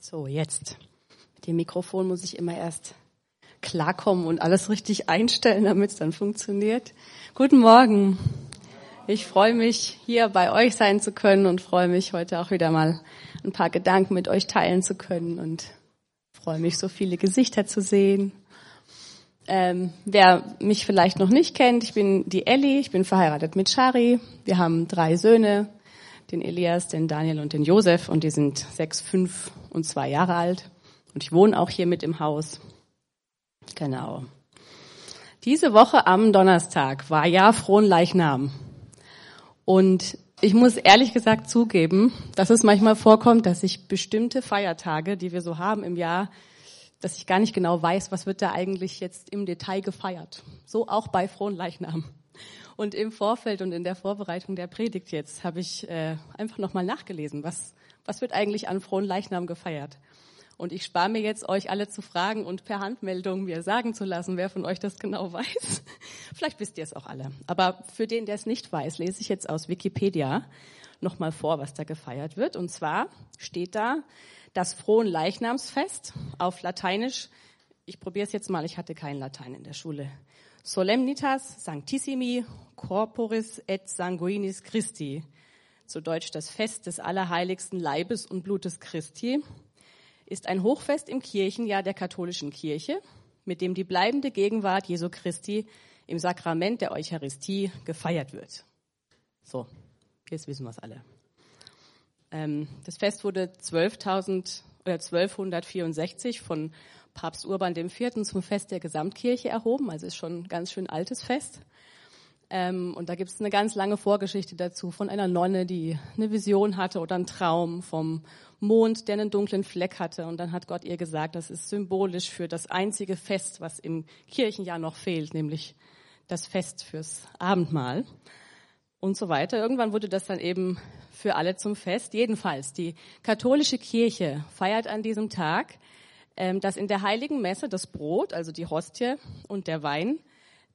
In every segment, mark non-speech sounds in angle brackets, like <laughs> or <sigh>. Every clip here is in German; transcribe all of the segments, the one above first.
So, jetzt. Mit dem Mikrofon muss ich immer erst klarkommen und alles richtig einstellen, damit es dann funktioniert. Guten Morgen. Ich freue mich, hier bei euch sein zu können und freue mich, heute auch wieder mal ein paar Gedanken mit euch teilen zu können und freue mich, so viele Gesichter zu sehen. Ähm, wer mich vielleicht noch nicht kennt, ich bin die Elli, ich bin verheiratet mit Shari. Wir haben drei Söhne, den Elias, den Daniel und den Josef und die sind sechs, fünf und zwei Jahre alt. Und ich wohne auch hier mit im Haus. Genau. Diese Woche am Donnerstag war ja Frohen Leichnam. Und ich muss ehrlich gesagt zugeben, dass es manchmal vorkommt, dass ich bestimmte Feiertage, die wir so haben im Jahr, dass ich gar nicht genau weiß, was wird da eigentlich jetzt im Detail gefeiert. So auch bei Frohen Leichnam. Und im Vorfeld und in der Vorbereitung der Predigt jetzt habe ich äh, einfach nochmal nachgelesen, was, was wird eigentlich an frohen Leichnam gefeiert. Und ich spare mir jetzt, euch alle zu fragen und per Handmeldung mir sagen zu lassen, wer von euch das genau <laughs> weiß. Vielleicht wisst ihr es auch alle. Aber für den, der es nicht weiß, lese ich jetzt aus Wikipedia nochmal vor, was da gefeiert wird. Und zwar steht da das Frohen Leichnamsfest auf Lateinisch. Ich probiere es jetzt mal, ich hatte kein Latein in der Schule. Solemnitas Sanctissimi Corporis et Sanguinis Christi. Zu Deutsch das Fest des allerheiligsten Leibes und Blutes Christi ist ein Hochfest im Kirchenjahr der katholischen Kirche, mit dem die bleibende Gegenwart Jesu Christi im Sakrament der Eucharistie gefeiert wird. So, jetzt wissen wir es alle. Ähm, das Fest wurde 12.000 oder 1264 von Papst Urban IV. zum Fest der Gesamtkirche erhoben, also ist schon ein ganz schön altes Fest. Ähm, und da gibt es eine ganz lange Vorgeschichte dazu von einer Nonne, die eine Vision hatte oder einen Traum vom Mond, der einen dunklen Fleck hatte. Und dann hat Gott ihr gesagt, das ist symbolisch für das einzige Fest, was im Kirchenjahr noch fehlt, nämlich das Fest fürs Abendmahl und so weiter. Irgendwann wurde das dann eben für alle zum Fest. Jedenfalls, die katholische Kirche feiert an diesem Tag dass in der heiligen Messe das Brot, also die Hostie und der Wein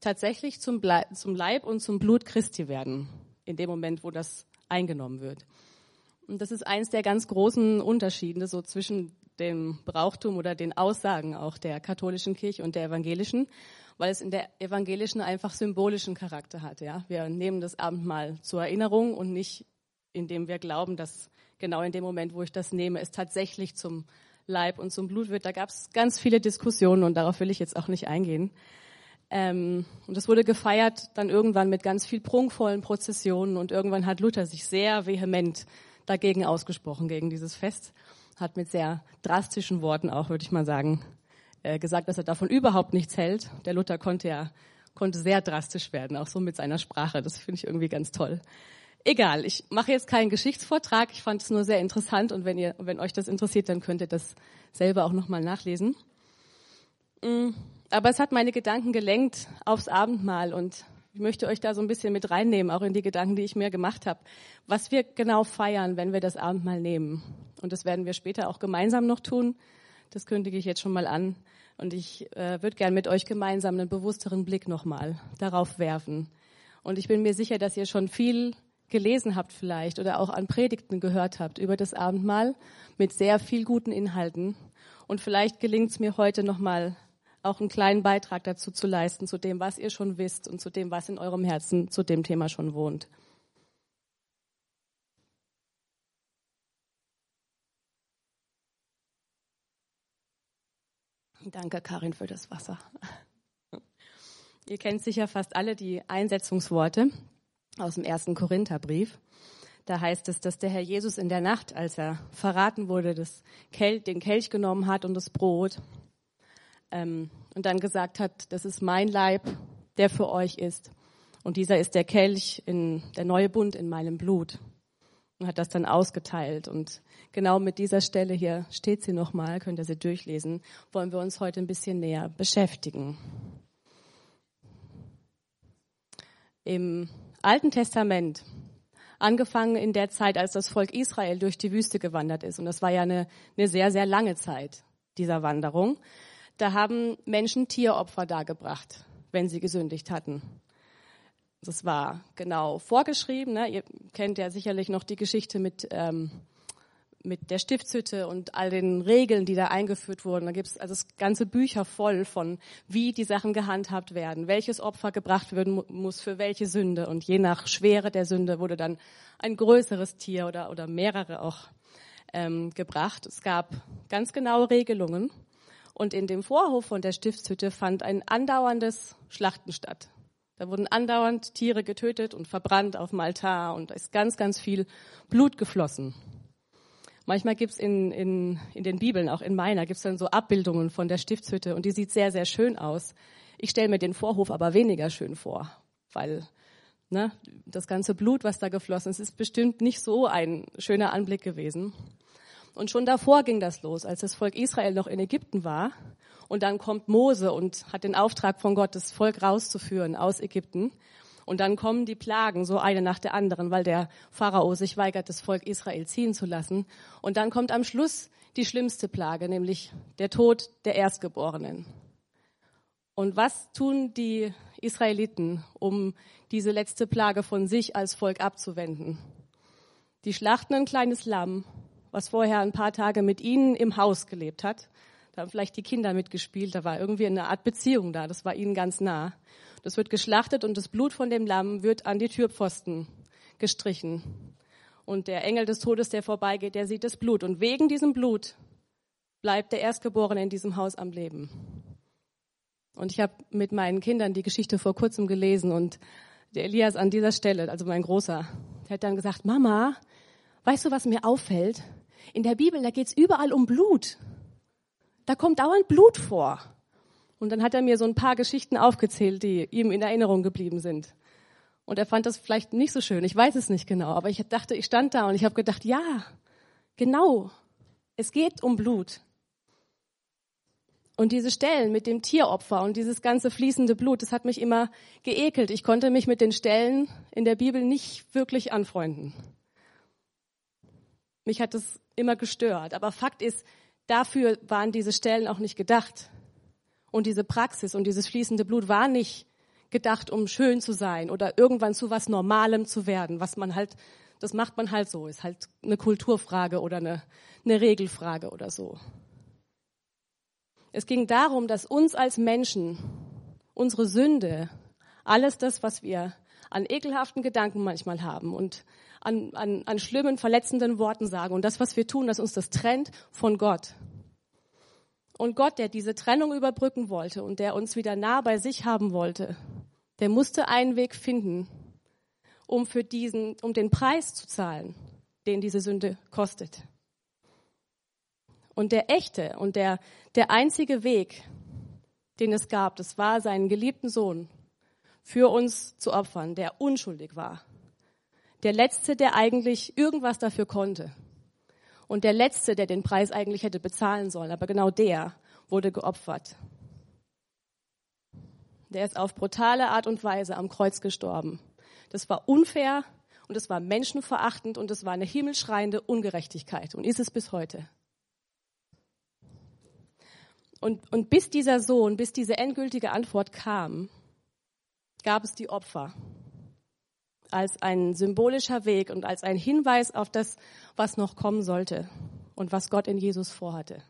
tatsächlich zum, zum Leib und zum Blut Christi werden, in dem Moment, wo das eingenommen wird. Und das ist eins der ganz großen Unterschiede so zwischen dem Brauchtum oder den Aussagen auch der katholischen Kirche und der evangelischen, weil es in der evangelischen einfach symbolischen Charakter hat. Ja, wir nehmen das Abendmahl zur Erinnerung und nicht, indem wir glauben, dass genau in dem Moment, wo ich das nehme, es tatsächlich zum Leib und zum Blut wird. Da gab es ganz viele Diskussionen und darauf will ich jetzt auch nicht eingehen. Ähm, und das wurde gefeiert dann irgendwann mit ganz viel prunkvollen Prozessionen und irgendwann hat Luther sich sehr vehement dagegen ausgesprochen, gegen dieses Fest, hat mit sehr drastischen Worten auch, würde ich mal sagen, äh, gesagt, dass er davon überhaupt nichts hält. Der Luther konnte ja konnte sehr drastisch werden, auch so mit seiner Sprache. Das finde ich irgendwie ganz toll. Egal, ich mache jetzt keinen Geschichtsvortrag. Ich fand es nur sehr interessant und wenn ihr, wenn euch das interessiert, dann könnt ihr das selber auch nochmal nachlesen. Mm, aber es hat meine Gedanken gelenkt aufs Abendmahl und ich möchte euch da so ein bisschen mit reinnehmen, auch in die Gedanken, die ich mir gemacht habe, was wir genau feiern, wenn wir das Abendmahl nehmen. Und das werden wir später auch gemeinsam noch tun. Das kündige ich jetzt schon mal an. Und ich äh, würde gern mit euch gemeinsam einen bewussteren Blick nochmal darauf werfen. Und ich bin mir sicher, dass ihr schon viel gelesen habt vielleicht oder auch an Predigten gehört habt über das Abendmahl mit sehr viel guten Inhalten. Und vielleicht gelingt es mir heute nochmal auch einen kleinen Beitrag dazu zu leisten, zu dem, was ihr schon wisst und zu dem, was in eurem Herzen zu dem Thema schon wohnt. Danke, Karin, für das Wasser. <laughs> Ihr kennt sicher fast alle die Einsetzungsworte aus dem ersten Korintherbrief. Da heißt es, dass der Herr Jesus in der Nacht, als er verraten wurde, das Kelch, den Kelch genommen hat und das Brot ähm, und dann gesagt hat, das ist mein Leib, der für euch ist. Und dieser ist der Kelch in der neue Bund in meinem Blut. Und hat das dann ausgeteilt. Und genau mit dieser Stelle hier steht sie nochmal, könnt ihr sie durchlesen, wollen wir uns heute ein bisschen näher beschäftigen. Im Alten Testament, angefangen in der Zeit, als das Volk Israel durch die Wüste gewandert ist. Und das war ja eine, eine sehr, sehr lange Zeit dieser Wanderung. Da haben Menschen Tieropfer dargebracht, wenn sie gesündigt hatten. Das war genau vorgeschrieben. Ne? Ihr kennt ja sicherlich noch die Geschichte mit, ähm, mit der Stiftshütte und all den Regeln, die da eingeführt wurden. Da gibt es also ganze Bücher voll von, wie die Sachen gehandhabt werden, welches Opfer gebracht werden muss für welche Sünde. Und je nach Schwere der Sünde wurde dann ein größeres Tier oder, oder mehrere auch ähm, gebracht. Es gab ganz genaue Regelungen. Und in dem Vorhof von der Stiftshütte fand ein andauerndes Schlachten statt. Da wurden andauernd Tiere getötet und verbrannt auf dem Altar und da ist ganz, ganz viel Blut geflossen. Manchmal gibt's in, in, in den Bibeln, auch in meiner, gibt's dann so Abbildungen von der Stiftshütte und die sieht sehr, sehr schön aus. Ich stelle mir den Vorhof aber weniger schön vor, weil ne, das ganze Blut, was da geflossen ist, ist bestimmt nicht so ein schöner Anblick gewesen. Und schon davor ging das los, als das Volk Israel noch in Ägypten war. Und dann kommt Mose und hat den Auftrag von Gott, das Volk rauszuführen aus Ägypten. Und dann kommen die Plagen, so eine nach der anderen, weil der Pharao sich weigert, das Volk Israel ziehen zu lassen. Und dann kommt am Schluss die schlimmste Plage, nämlich der Tod der Erstgeborenen. Und was tun die Israeliten, um diese letzte Plage von sich als Volk abzuwenden? Die schlachten ein kleines Lamm was vorher ein paar Tage mit ihnen im Haus gelebt hat. Da haben vielleicht die Kinder mitgespielt, da war irgendwie eine Art Beziehung da, das war ihnen ganz nah. Das wird geschlachtet und das Blut von dem Lamm wird an die Türpfosten gestrichen. Und der Engel des Todes, der vorbeigeht, der sieht das Blut. Und wegen diesem Blut bleibt der Erstgeborene in diesem Haus am Leben. Und ich habe mit meinen Kindern die Geschichte vor kurzem gelesen und der Elias an dieser Stelle, also mein Großer, der hat dann gesagt, Mama, weißt du, was mir auffällt? In der Bibel, da geht's überall um Blut. Da kommt dauernd Blut vor. Und dann hat er mir so ein paar Geschichten aufgezählt, die ihm in Erinnerung geblieben sind. Und er fand das vielleicht nicht so schön, ich weiß es nicht genau, aber ich dachte, ich stand da und ich habe gedacht, ja, genau, es geht um Blut. Und diese Stellen mit dem Tieropfer und dieses ganze fließende Blut, das hat mich immer geekelt. Ich konnte mich mit den Stellen in der Bibel nicht wirklich anfreunden. Mich hat es immer gestört. Aber Fakt ist, dafür waren diese Stellen auch nicht gedacht. Und diese Praxis und dieses fließende Blut war nicht gedacht, um schön zu sein oder irgendwann zu was Normalem zu werden, was man halt, das macht man halt so, ist halt eine Kulturfrage oder eine, eine Regelfrage oder so. Es ging darum, dass uns als Menschen unsere Sünde, alles das, was wir an ekelhaften Gedanken manchmal haben und an, an, an schlimmen, verletzenden Worten sagen. Und das, was wir tun, dass uns das trennt von Gott. Und Gott, der diese Trennung überbrücken wollte und der uns wieder nah bei sich haben wollte, der musste einen Weg finden, um für diesen, um den Preis zu zahlen, den diese Sünde kostet. Und der echte und der, der einzige Weg, den es gab, das war seinen geliebten Sohn für uns zu opfern, der unschuldig war der Letzte, der eigentlich irgendwas dafür konnte. Und der Letzte, der den Preis eigentlich hätte bezahlen sollen. Aber genau der wurde geopfert. Der ist auf brutale Art und Weise am Kreuz gestorben. Das war unfair und es war menschenverachtend und es war eine himmelschreiende Ungerechtigkeit und ist es bis heute. Und, und bis dieser Sohn, bis diese endgültige Antwort kam, gab es die Opfer als ein symbolischer Weg und als ein Hinweis auf das, was noch kommen sollte und was Gott in Jesus vorhatte.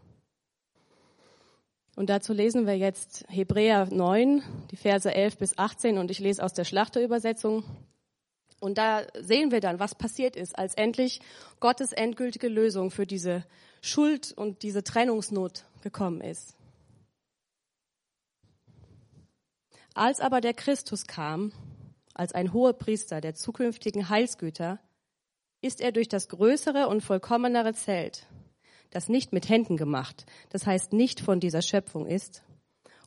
Und dazu lesen wir jetzt Hebräer 9, die Verse 11 bis 18 und ich lese aus der Schlachterübersetzung. Und da sehen wir dann, was passiert ist, als endlich Gottes endgültige Lösung für diese Schuld und diese Trennungsnot gekommen ist. Als aber der Christus kam, als ein hoher Priester der zukünftigen Heilsgüter, ist er durch das größere und vollkommenere Zelt, das nicht mit Händen gemacht, das heißt nicht von dieser Schöpfung ist,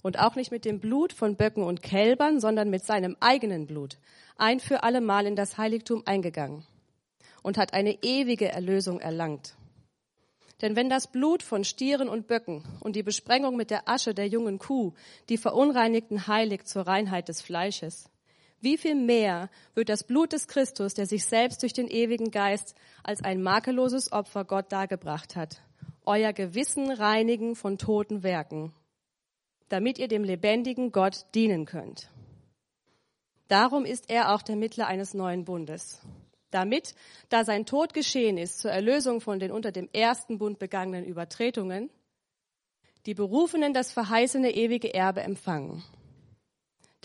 und auch nicht mit dem Blut von Böcken und Kälbern, sondern mit seinem eigenen Blut, ein für alle Mal in das Heiligtum eingegangen und hat eine ewige Erlösung erlangt. Denn wenn das Blut von Stieren und Böcken und die Besprengung mit der Asche der jungen Kuh die Verunreinigten heiligt zur Reinheit des Fleisches, wie viel mehr wird das Blut des Christus, der sich selbst durch den ewigen Geist als ein makelloses Opfer Gott dargebracht hat, euer Gewissen reinigen von toten Werken, damit ihr dem lebendigen Gott dienen könnt. Darum ist er auch der Mittler eines neuen Bundes, damit, da sein Tod geschehen ist zur Erlösung von den unter dem ersten Bund begangenen Übertretungen, die Berufenen das verheißene ewige Erbe empfangen.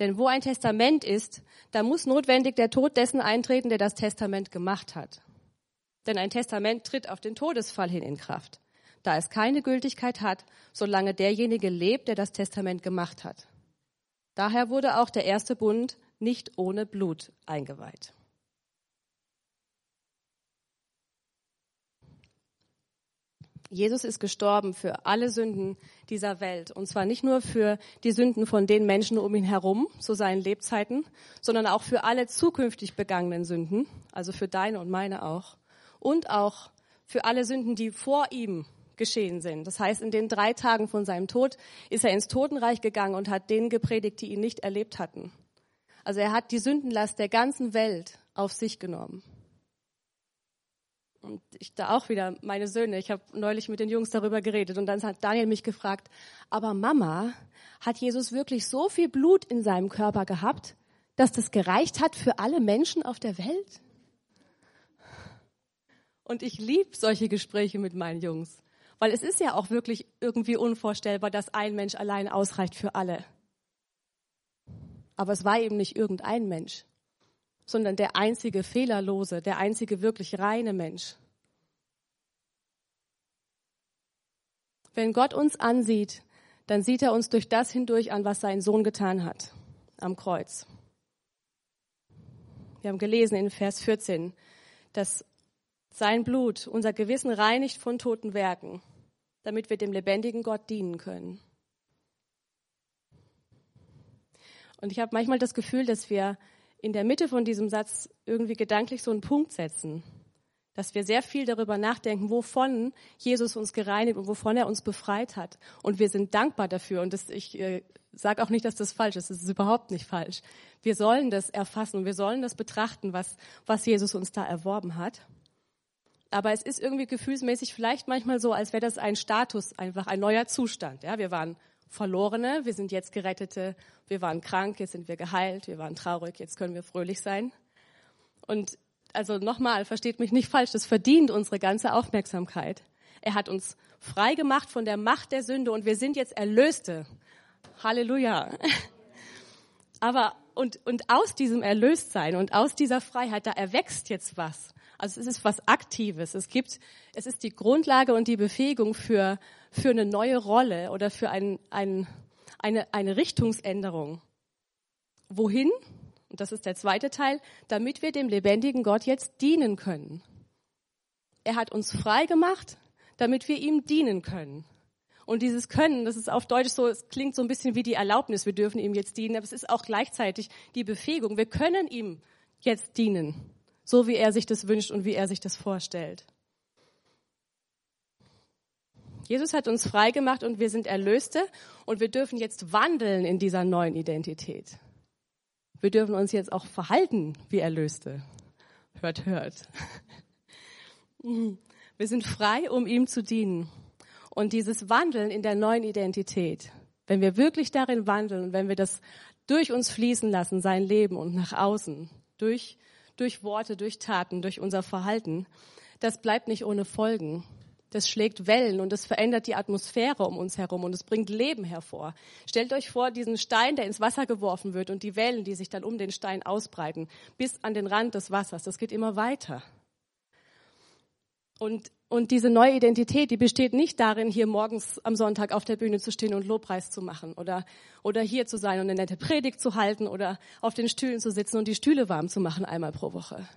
Denn wo ein Testament ist, da muss notwendig der Tod dessen eintreten, der das Testament gemacht hat. Denn ein Testament tritt auf den Todesfall hin in Kraft, da es keine Gültigkeit hat, solange derjenige lebt, der das Testament gemacht hat. Daher wurde auch der erste Bund nicht ohne Blut eingeweiht. Jesus ist gestorben für alle Sünden dieser Welt. Und zwar nicht nur für die Sünden von den Menschen um ihn herum zu seinen Lebzeiten, sondern auch für alle zukünftig begangenen Sünden, also für deine und meine auch. Und auch für alle Sünden, die vor ihm geschehen sind. Das heißt, in den drei Tagen von seinem Tod ist er ins Totenreich gegangen und hat denen gepredigt, die ihn nicht erlebt hatten. Also er hat die Sündenlast der ganzen Welt auf sich genommen. Und ich da auch wieder meine Söhne. Ich habe neulich mit den Jungs darüber geredet und dann hat Daniel mich gefragt, aber Mama, hat Jesus wirklich so viel Blut in seinem Körper gehabt, dass das gereicht hat für alle Menschen auf der Welt? Und ich liebe solche Gespräche mit meinen Jungs, weil es ist ja auch wirklich irgendwie unvorstellbar, dass ein Mensch allein ausreicht für alle. Aber es war eben nicht irgendein Mensch sondern der einzige fehlerlose, der einzige wirklich reine Mensch. Wenn Gott uns ansieht, dann sieht er uns durch das hindurch an, was sein Sohn getan hat am Kreuz. Wir haben gelesen in Vers 14, dass sein Blut unser Gewissen reinigt von toten Werken, damit wir dem lebendigen Gott dienen können. Und ich habe manchmal das Gefühl, dass wir in der Mitte von diesem Satz irgendwie gedanklich so einen Punkt setzen. Dass wir sehr viel darüber nachdenken, wovon Jesus uns gereinigt und wovon er uns befreit hat. Und wir sind dankbar dafür. Und das, ich äh, sage auch nicht, dass das falsch ist. Das ist überhaupt nicht falsch. Wir sollen das erfassen und wir sollen das betrachten, was, was Jesus uns da erworben hat. Aber es ist irgendwie gefühlsmäßig vielleicht manchmal so, als wäre das ein Status, einfach ein neuer Zustand. Ja, wir waren Verlorene, wir sind jetzt Gerettete, wir waren krank, jetzt sind wir geheilt, wir waren traurig, jetzt können wir fröhlich sein. Und also nochmal, versteht mich nicht falsch, das verdient unsere ganze Aufmerksamkeit. Er hat uns frei gemacht von der Macht der Sünde und wir sind jetzt Erlöste. Halleluja. <laughs> Aber und, und aus diesem Erlöstsein und aus dieser Freiheit, da erwächst jetzt was. Also es ist was Aktives. Es gibt, es ist die Grundlage und die Befähigung für, für eine neue Rolle oder für ein, ein, eine, eine Richtungsänderung. Wohin? Und das ist der zweite Teil, damit wir dem lebendigen Gott jetzt dienen können. Er hat uns frei gemacht, damit wir ihm dienen können. Und dieses Können, das ist auf Deutsch so, es klingt so ein bisschen wie die Erlaubnis, wir dürfen ihm jetzt dienen, aber es ist auch gleichzeitig die Befähigung, wir können ihm jetzt dienen so wie er sich das wünscht und wie er sich das vorstellt. Jesus hat uns frei gemacht und wir sind Erlöste und wir dürfen jetzt wandeln in dieser neuen Identität. Wir dürfen uns jetzt auch verhalten wie Erlöste. Hört, hört. <laughs> Wir sind frei, um ihm zu dienen. Und dieses Wandeln in der neuen Identität, wenn wir wirklich darin wandeln, wenn wir das durch uns fließen lassen, sein Leben und nach außen, durch durch Worte, durch Taten, durch unser Verhalten, das bleibt nicht ohne Folgen. Das schlägt Wellen und es verändert die Atmosphäre um uns herum und es bringt Leben hervor. Stellt euch vor, diesen Stein, der ins Wasser geworfen wird und die Wellen, die sich dann um den Stein ausbreiten, bis an den Rand des Wassers. Das geht immer weiter. Und, und diese neue Identität, die besteht nicht darin, hier morgens am Sonntag auf der Bühne zu stehen und Lobpreis zu machen oder, oder hier zu sein und eine nette Predigt zu halten oder auf den Stühlen zu sitzen und die Stühle warm zu machen einmal pro Woche.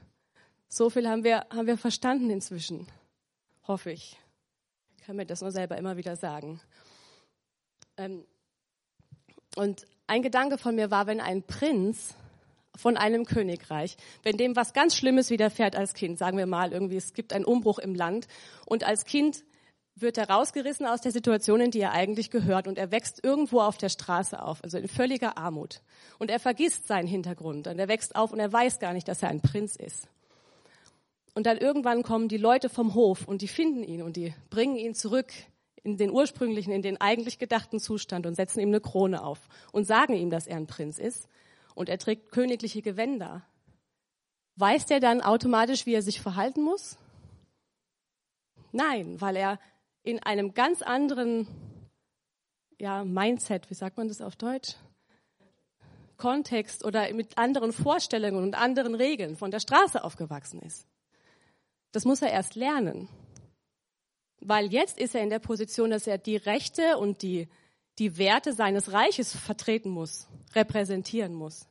So viel haben wir, haben wir verstanden inzwischen. Hoffe ich. Kann mir das nur selber immer wieder sagen. Ähm, und ein Gedanke von mir war, wenn ein Prinz von einem Königreich. Wenn dem was ganz Schlimmes widerfährt als Kind, sagen wir mal irgendwie, es gibt einen Umbruch im Land und als Kind wird er rausgerissen aus der Situation, in die er eigentlich gehört und er wächst irgendwo auf der Straße auf, also in völliger Armut. Und er vergisst seinen Hintergrund und er wächst auf und er weiß gar nicht, dass er ein Prinz ist. Und dann irgendwann kommen die Leute vom Hof und die finden ihn und die bringen ihn zurück in den ursprünglichen, in den eigentlich gedachten Zustand und setzen ihm eine Krone auf und sagen ihm, dass er ein Prinz ist und er trägt königliche Gewänder. weiß der dann automatisch, wie er sich verhalten muss? Nein, weil er in einem ganz anderen ja, Mindset, wie sagt man das auf Deutsch? Kontext oder mit anderen Vorstellungen und anderen Regeln von der Straße aufgewachsen ist. Das muss er erst lernen. Weil jetzt ist er in der Position, dass er die Rechte und die, die Werte seines Reiches vertreten muss, repräsentieren muss.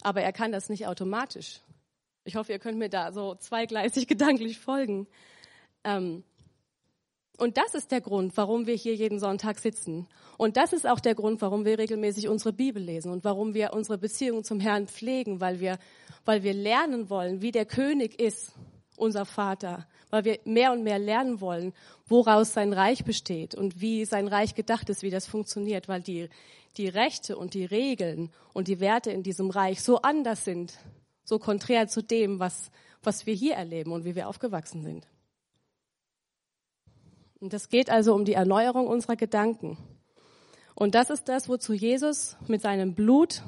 Aber er kann das nicht automatisch. Ich hoffe, ihr könnt mir da so zweigleisig <laughs> gedanklich folgen. Ähm, und das ist der Grund, warum wir hier jeden Sonntag sitzen. Und das ist auch der Grund, warum wir regelmäßig unsere Bibel lesen und warum wir unsere Beziehung zum Herrn pflegen, weil wir, weil wir lernen wollen, wie der König ist, unser Vater, weil wir mehr und mehr lernen wollen, woraus sein Reich besteht und wie sein Reich gedacht ist, wie das funktioniert, weil die, die Rechte und die Regeln und die Werte in diesem Reich so anders sind, so konträr zu dem, was, was wir hier erleben und wie wir aufgewachsen sind. Und das geht also um die Erneuerung unserer Gedanken. Und das ist das, wozu Jesus mit seinem Blut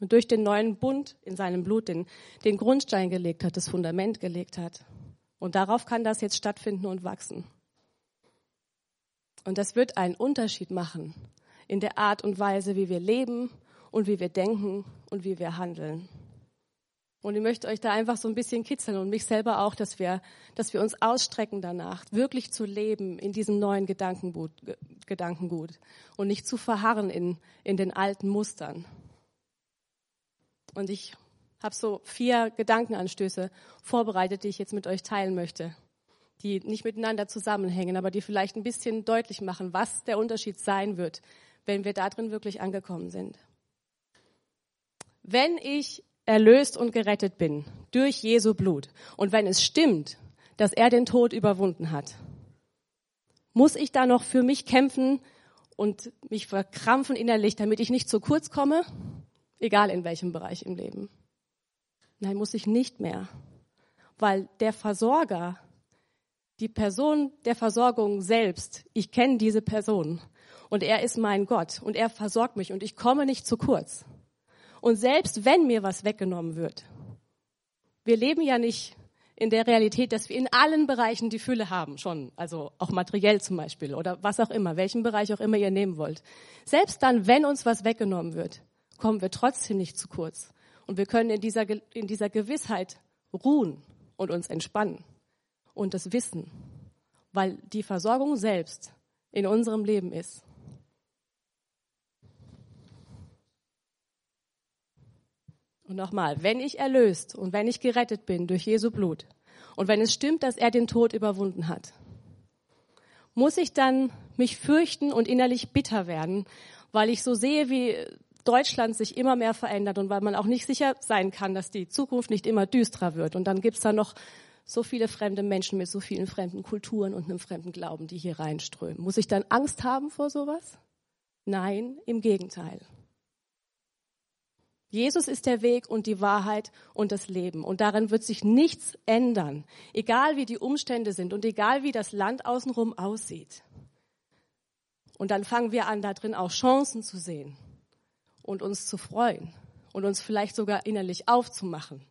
und durch den neuen Bund in seinem Blut den, den Grundstein gelegt hat, das Fundament gelegt hat. Und darauf kann das jetzt stattfinden und wachsen. Und das wird einen Unterschied machen in der Art und Weise, wie wir leben und wie wir denken und wie wir handeln. Und ich möchte euch da einfach so ein bisschen kitzeln und mich selber auch, dass wir, dass wir uns ausstrecken danach, wirklich zu leben in diesem neuen Gedankengut, Gedankengut und nicht zu verharren in, in den alten Mustern. Und ich habe so vier Gedankenanstöße vorbereitet, die ich jetzt mit euch teilen möchte, die nicht miteinander zusammenhängen, aber die vielleicht ein bisschen deutlich machen, was der Unterschied sein wird, wenn wir da drin wirklich angekommen sind. Wenn ich erlöst und gerettet bin durch Jesu Blut und wenn es stimmt, dass er den Tod überwunden hat, muss ich da noch für mich kämpfen und mich verkrampfen innerlich, damit ich nicht zu kurz komme, egal in welchem Bereich im Leben. Nein, muss ich nicht mehr, weil der Versorger, die Person der Versorgung selbst, ich kenne diese Person und er ist mein Gott und er versorgt mich und ich komme nicht zu kurz. Und selbst wenn mir was weggenommen wird, wir leben ja nicht in der Realität, dass wir in allen Bereichen die Fülle haben, schon, also auch materiell zum Beispiel oder was auch immer, welchen Bereich auch immer ihr nehmen wollt. Selbst dann, wenn uns was weggenommen wird, kommen wir trotzdem nicht zu kurz. Und wir können in dieser, in dieser Gewissheit ruhen und uns entspannen und das wissen, weil die Versorgung selbst in unserem Leben ist. Und nochmal, wenn ich erlöst und wenn ich gerettet bin durch Jesu Blut und wenn es stimmt, dass er den Tod überwunden hat, muss ich dann mich fürchten und innerlich bitter werden, weil ich so sehe, wie Deutschland sich immer mehr verändert und weil man auch nicht sicher sein kann, dass die Zukunft nicht immer düsterer wird. Und dann gibt's da noch so viele fremde Menschen mit so vielen fremden Kulturen und einem fremden Glauben, die hier reinströmen. Muss ich dann Angst haben vor sowas? Nein, im Gegenteil. Jesus ist der Weg und die Wahrheit und das Leben. Und darin wird sich nichts ändern, egal wie die Umstände sind und egal wie das Land außenrum aussieht. Und dann fangen wir an, da drin auch Chancen zu sehen und uns zu freuen und uns vielleicht sogar innerlich aufzumachen.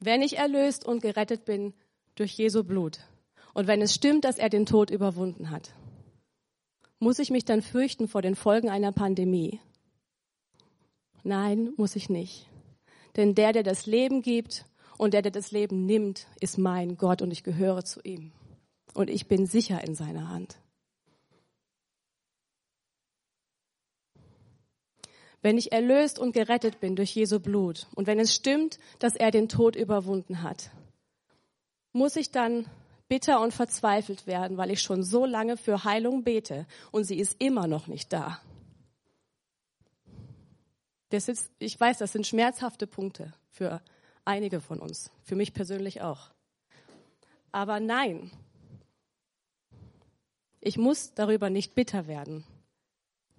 Wenn ich erlöst und gerettet bin durch Jesu Blut und wenn es stimmt, dass er den Tod überwunden hat, muss ich mich dann fürchten vor den Folgen einer Pandemie? Nein, muss ich nicht. Denn der, der das Leben gibt und der, der das Leben nimmt, ist mein Gott und ich gehöre zu ihm. Und ich bin sicher in seiner Hand. Wenn ich erlöst und gerettet bin durch Jesu Blut und wenn es stimmt, dass er den Tod überwunden hat, muss ich dann bitter und verzweifelt werden, weil ich schon so lange für Heilung bete und sie ist immer noch nicht da. Das ist, ich weiß, das sind schmerzhafte Punkte für einige von uns, für mich persönlich auch. Aber nein, ich muss darüber nicht bitter werden,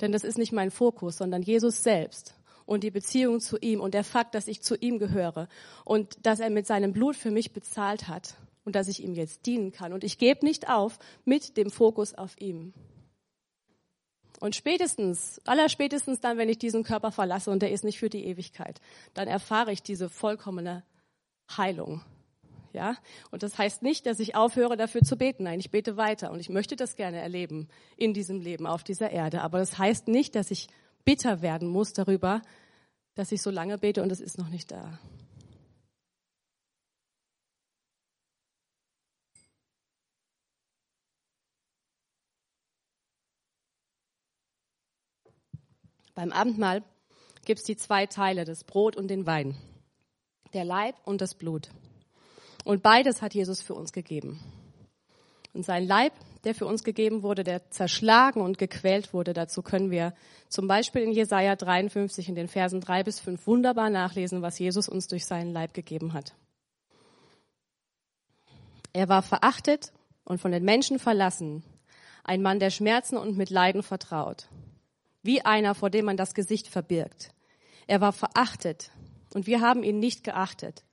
denn das ist nicht mein Fokus, sondern Jesus selbst und die Beziehung zu ihm und der Fakt, dass ich zu ihm gehöre und dass er mit seinem Blut für mich bezahlt hat und dass ich ihm jetzt dienen kann. Und ich gebe nicht auf mit dem Fokus auf ihm. Und spätestens, allerspätestens dann, wenn ich diesen Körper verlasse und der ist nicht für die Ewigkeit, dann erfahre ich diese vollkommene Heilung. Ja? Und das heißt nicht, dass ich aufhöre, dafür zu beten. Nein, ich bete weiter und ich möchte das gerne erleben in diesem Leben auf dieser Erde. Aber das heißt nicht, dass ich bitter werden muss darüber, dass ich so lange bete und es ist noch nicht da. Beim Abendmahl gibt es die zwei Teile, das Brot und den Wein. Der Leib und das Blut. Und beides hat Jesus für uns gegeben. Und sein Leib, der für uns gegeben wurde, der zerschlagen und gequält wurde, dazu können wir zum Beispiel in Jesaja 53 in den Versen drei bis fünf wunderbar nachlesen, was Jesus uns durch seinen Leib gegeben hat. Er war verachtet und von den Menschen verlassen, ein Mann der Schmerzen und mit Leiden vertraut wie einer, vor dem man das Gesicht verbirgt. Er war verachtet und wir haben ihn nicht geachtet.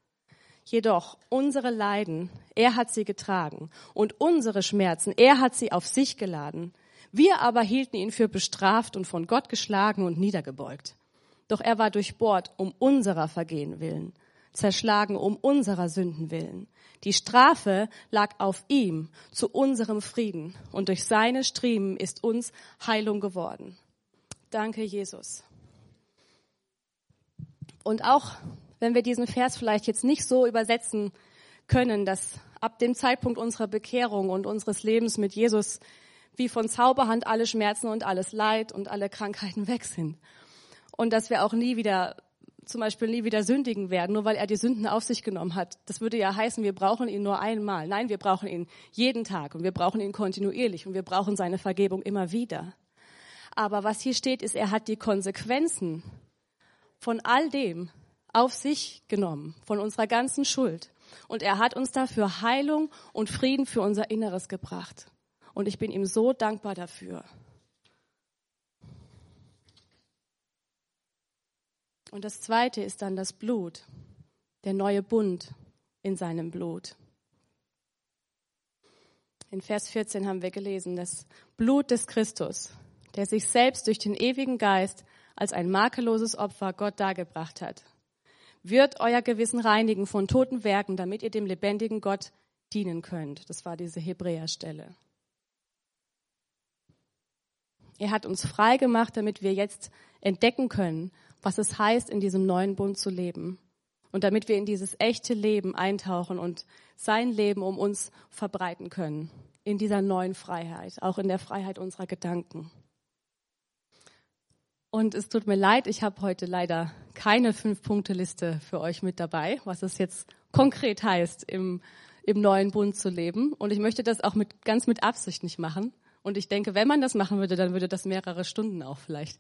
Jedoch unsere Leiden, er hat sie getragen und unsere Schmerzen, er hat sie auf sich geladen. Wir aber hielten ihn für bestraft und von Gott geschlagen und niedergebeugt. Doch er war durchbohrt um unserer Vergehen willen, zerschlagen um unserer Sünden willen. Die Strafe lag auf ihm zu unserem Frieden und durch seine Striemen ist uns Heilung geworden. Danke, Jesus. Und auch wenn wir diesen Vers vielleicht jetzt nicht so übersetzen können, dass ab dem Zeitpunkt unserer Bekehrung und unseres Lebens mit Jesus wie von Zauberhand alle Schmerzen und alles Leid und alle Krankheiten <laughs> weg sind. Und dass wir auch nie wieder, zum Beispiel nie wieder sündigen werden, nur weil er die Sünden auf sich genommen hat. Das würde ja heißen, wir brauchen ihn nur einmal. Nein, wir brauchen ihn jeden Tag und wir brauchen ihn kontinuierlich und wir brauchen seine Vergebung immer wieder. Aber was hier steht, ist, er hat die Konsequenzen von all dem auf sich genommen, von unserer ganzen Schuld. Und er hat uns dafür Heilung und Frieden für unser Inneres gebracht. Und ich bin ihm so dankbar dafür. Und das Zweite ist dann das Blut, der neue Bund in seinem Blut. In Vers 14 haben wir gelesen, das Blut des Christus der sich selbst durch den ewigen Geist als ein makelloses Opfer Gott dargebracht hat, wird euer Gewissen reinigen von toten Werken, damit ihr dem lebendigen Gott dienen könnt. Das war diese Hebräerstelle. Er hat uns frei gemacht, damit wir jetzt entdecken können, was es heißt, in diesem neuen Bund zu leben. Und damit wir in dieses echte Leben eintauchen und sein Leben um uns verbreiten können. In dieser neuen Freiheit, auch in der Freiheit unserer Gedanken. Und es tut mir leid, ich habe heute leider keine Fünf-Punkte-Liste für euch mit dabei, was es jetzt konkret heißt, im, im neuen Bund zu leben. Und ich möchte das auch mit, ganz mit Absicht nicht machen. Und ich denke, wenn man das machen würde, dann würde das mehrere Stunden auch vielleicht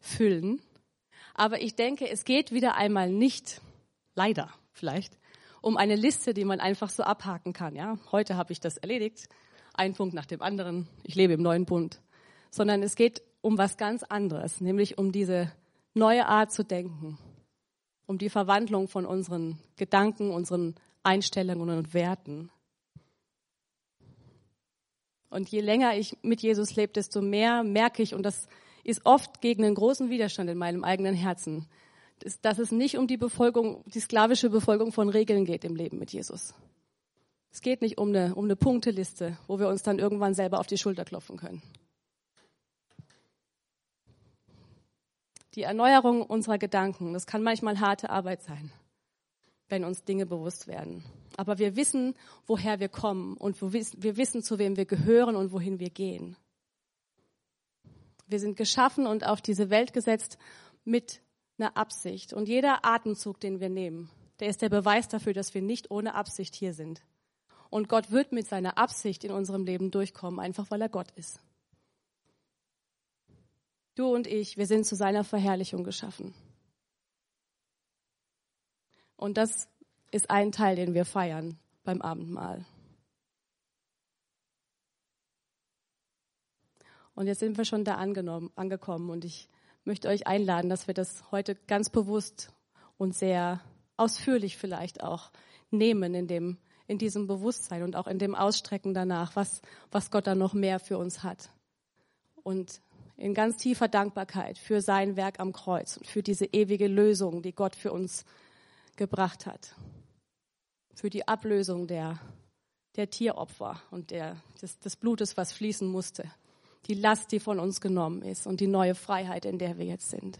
füllen. Aber ich denke, es geht wieder einmal nicht, leider vielleicht, um eine Liste, die man einfach so abhaken kann. Ja, heute habe ich das erledigt, ein Punkt nach dem anderen. Ich lebe im neuen Bund, sondern es geht um was ganz anderes, nämlich um diese neue Art zu denken, um die Verwandlung von unseren Gedanken, unseren Einstellungen und Werten. Und je länger ich mit Jesus lebe, desto mehr merke ich, und das ist oft gegen einen großen Widerstand in meinem eigenen Herzen, dass es nicht um die Befolgung, die sklavische Befolgung von Regeln geht im Leben mit Jesus. Es geht nicht um eine, um eine Punkteliste, wo wir uns dann irgendwann selber auf die Schulter klopfen können. Die Erneuerung unserer Gedanken, das kann manchmal harte Arbeit sein, wenn uns Dinge bewusst werden. Aber wir wissen, woher wir kommen und wir wissen, zu wem wir gehören und wohin wir gehen. Wir sind geschaffen und auf diese Welt gesetzt mit einer Absicht. Und jeder Atemzug, den wir nehmen, der ist der Beweis dafür, dass wir nicht ohne Absicht hier sind. Und Gott wird mit seiner Absicht in unserem Leben durchkommen, einfach weil er Gott ist. Du und ich, wir sind zu seiner Verherrlichung geschaffen. Und das ist ein Teil, den wir feiern beim Abendmahl. Und jetzt sind wir schon da angekommen und ich möchte euch einladen, dass wir das heute ganz bewusst und sehr ausführlich vielleicht auch nehmen in dem, in diesem Bewusstsein und auch in dem Ausstrecken danach, was, was Gott da noch mehr für uns hat. Und in ganz tiefer Dankbarkeit für sein Werk am Kreuz und für diese ewige Lösung, die Gott für uns gebracht hat. Für die Ablösung der, der Tieropfer und der, des, des Blutes, was fließen musste. Die Last, die von uns genommen ist und die neue Freiheit, in der wir jetzt sind.